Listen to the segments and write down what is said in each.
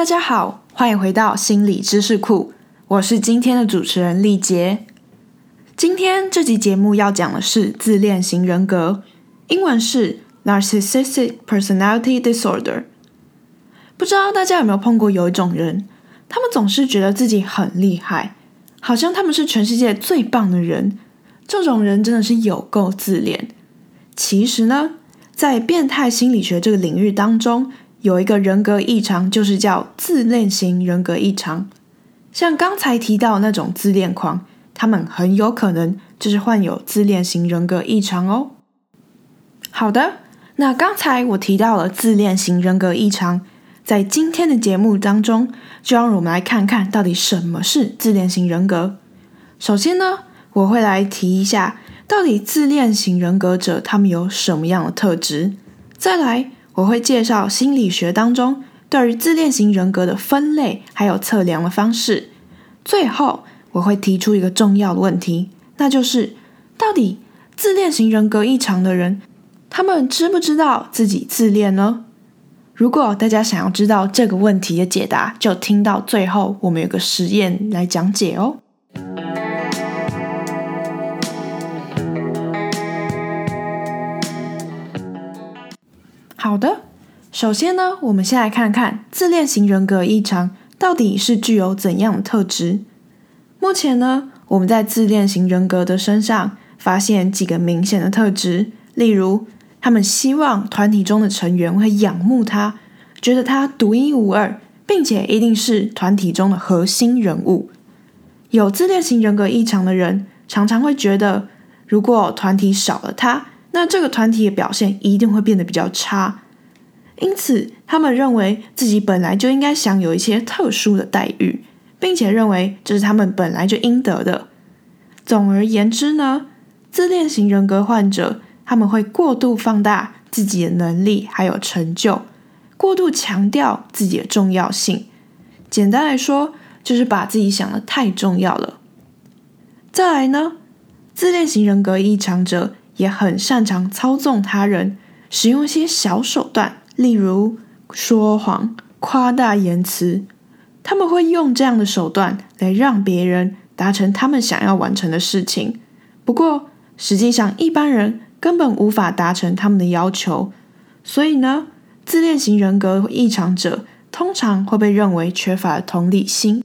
大家好，欢迎回到心理知识库，我是今天的主持人丽杰。今天这集节目要讲的是自恋型人格，英文是 Narcissistic Personality Disorder。不知道大家有没有碰过有一种人，他们总是觉得自己很厉害，好像他们是全世界最棒的人。这种人真的是有够自恋。其实呢，在变态心理学这个领域当中，有一个人格异常，就是叫自恋型人格异常。像刚才提到那种自恋狂，他们很有可能就是患有自恋型人格异常哦。好的，那刚才我提到了自恋型人格异常，在今天的节目当中，就让我们来看看到底什么是自恋型人格。首先呢，我会来提一下，到底自恋型人格者他们有什么样的特质。再来。我会介绍心理学当中对于自恋型人格的分类，还有测量的方式。最后，我会提出一个重要的问题，那就是到底自恋型人格异常的人，他们知不知道自己自恋呢？如果大家想要知道这个问题的解答，就听到最后，我们有个实验来讲解哦。好的，首先呢，我们先来看看自恋型人格异常到底是具有怎样的特质。目前呢，我们在自恋型人格的身上发现几个明显的特质，例如，他们希望团体中的成员会仰慕他，觉得他独一无二，并且一定是团体中的核心人物。有自恋型人格异常的人，常常会觉得，如果团体少了他。那这个团体的表现一定会变得比较差，因此他们认为自己本来就应该享有一些特殊的待遇，并且认为这是他们本来就应得的。总而言之呢，自恋型人格患者他们会过度放大自己的能力还有成就，过度强调自己的重要性。简单来说，就是把自己想的太重要了。再来呢，自恋型人格异常者。也很擅长操纵他人，使用一些小手段，例如说谎、夸大言辞。他们会用这样的手段来让别人达成他们想要完成的事情。不过，实际上一般人根本无法达成他们的要求。所以呢，自恋型人格异常者通常会被认为缺乏同理心。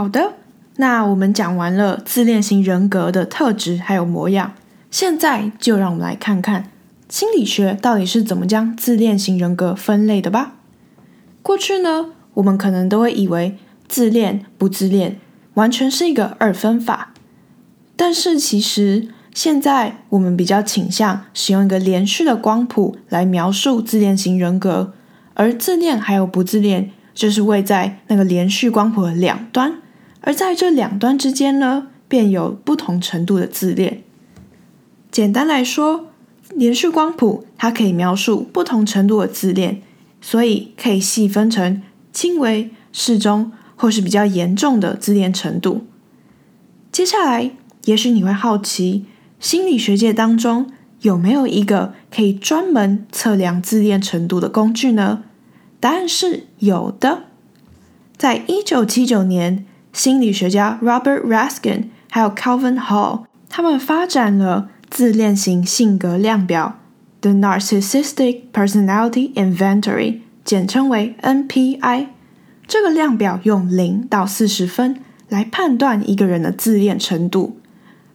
好的，那我们讲完了自恋型人格的特质还有模样，现在就让我们来看看心理学到底是怎么将自恋型人格分类的吧。过去呢，我们可能都会以为自恋不自恋完全是一个二分法，但是其实现在我们比较倾向使用一个连续的光谱来描述自恋型人格，而自恋还有不自恋。就是位在那个连续光谱的两端，而在这两端之间呢，便有不同程度的自恋。简单来说，连续光谱它可以描述不同程度的自恋，所以可以细分成轻微、适中或是比较严重的自恋程度。接下来，也许你会好奇，心理学界当中有没有一个可以专门测量自恋程度的工具呢？答案是有的。在一九七九年，心理学家 Robert Raskin 还有 Calvin Hall，他们发展了自恋型性格量表 The Narcissistic Personality Inventory，简称为 NPI。这个量表用零到四十分来判断一个人的自恋程度。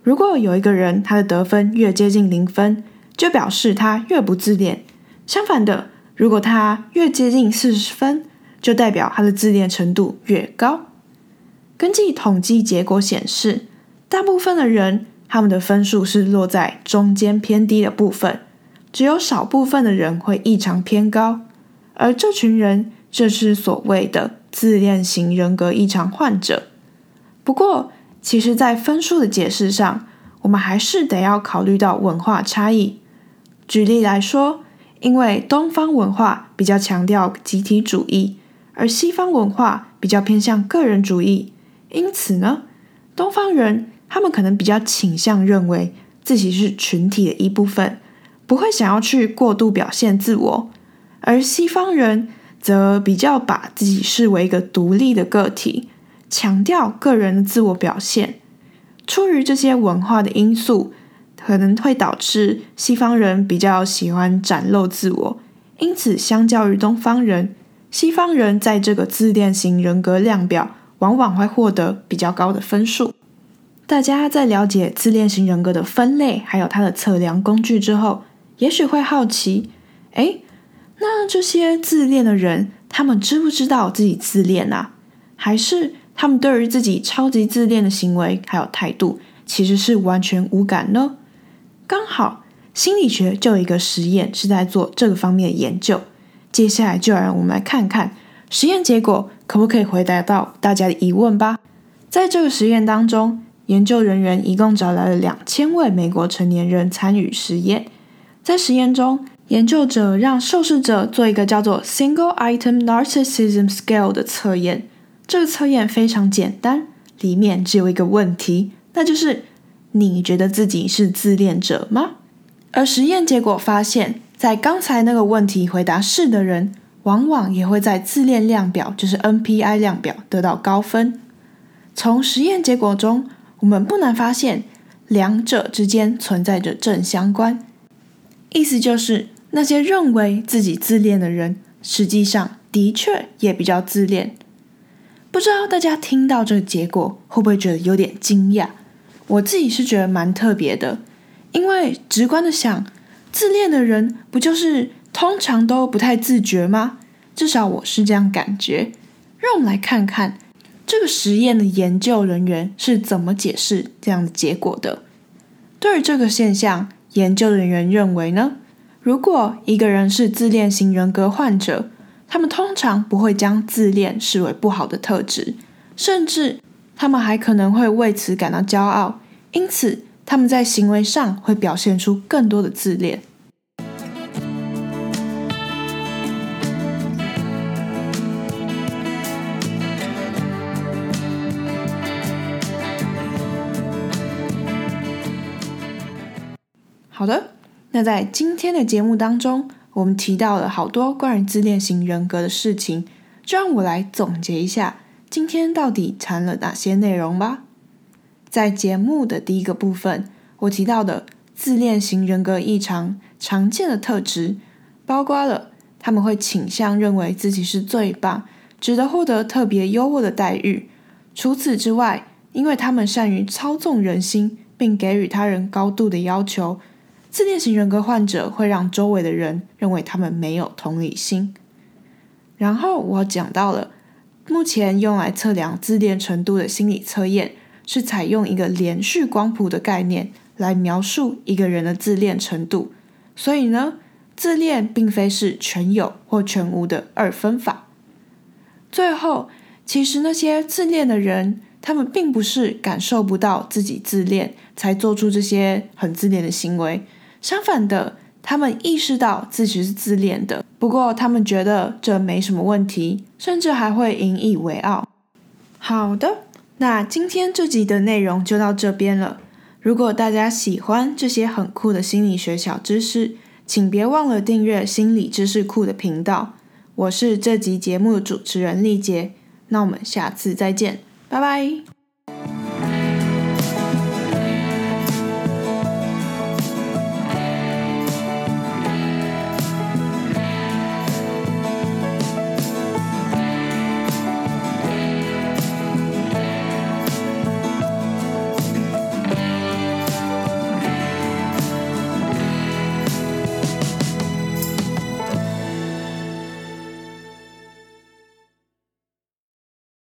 如果有一个人他的得分越接近零分，就表示他越不自恋。相反的。如果他越接近四十分，就代表他的自恋程度越高。根据统计结果显示，大部分的人他们的分数是落在中间偏低的部分，只有少部分的人会异常偏高。而这群人就是所谓的自恋型人格异常患者。不过，其实，在分数的解释上，我们还是得要考虑到文化差异。举例来说，因为东方文化比较强调集体主义，而西方文化比较偏向个人主义，因此呢，东方人他们可能比较倾向认为自己是群体的一部分，不会想要去过度表现自我，而西方人则比较把自己视为一个独立的个体，强调个人的自我表现。出于这些文化的因素。可能会导致西方人比较喜欢展露自我，因此相较于东方人，西方人在这个自恋型人格量表往往会获得比较高的分数。大家在了解自恋型人格的分类还有它的测量工具之后，也许会好奇：哎，那这些自恋的人，他们知不知道自己自恋啊？还是他们对于自己超级自恋的行为还有态度，其实是完全无感呢？刚好心理学就有一个实验是在做这个方面的研究，接下来就让我们来看看实验结果可不可以回答到大家的疑问吧。在这个实验当中，研究人员一共找来了两千位美国成年人参与实验。在实验中，研究者让受试者做一个叫做 Single Item Narcissism Scale 的测验。这个测验非常简单，里面只有一个问题，那就是。你觉得自己是自恋者吗？而实验结果发现，在刚才那个问题回答是的人，往往也会在自恋量表，就是 NPI 量表得到高分。从实验结果中，我们不难发现，两者之间存在着正相关。意思就是，那些认为自己自恋的人，实际上的确也比较自恋。不知道大家听到这个结果，会不会觉得有点惊讶？我自己是觉得蛮特别的，因为直观的想，自恋的人不就是通常都不太自觉吗？至少我是这样感觉。让我们来看看这个实验的研究人员是怎么解释这样的结果的。对于这个现象，研究人员认为呢，如果一个人是自恋型人格患者，他们通常不会将自恋视为不好的特质，甚至。他们还可能会为此感到骄傲，因此他们在行为上会表现出更多的自恋。好的，那在今天的节目当中，我们提到了好多关于自恋型人格的事情，就让我来总结一下。今天到底谈了哪些内容吧？在节目的第一个部分，我提到的自恋型人格异常常见的特质，包括了他们会倾向认为自己是最棒，值得获得特别优渥的待遇。除此之外，因为他们善于操纵人心，并给予他人高度的要求，自恋型人格患者会让周围的人认为他们没有同理心。然后我讲到了。目前用来测量自恋程度的心理测验，是采用一个连续光谱的概念来描述一个人的自恋程度。所以呢，自恋并非是全有或全无的二分法。最后，其实那些自恋的人，他们并不是感受不到自己自恋才做出这些很自恋的行为，相反的。他们意识到自己是自恋的，不过他们觉得这没什么问题，甚至还会引以为傲。好的，那今天这集的内容就到这边了。如果大家喜欢这些很酷的心理学小知识，请别忘了订阅心理知识库的频道。我是这集节目的主持人丽杰，那我们下次再见，拜拜。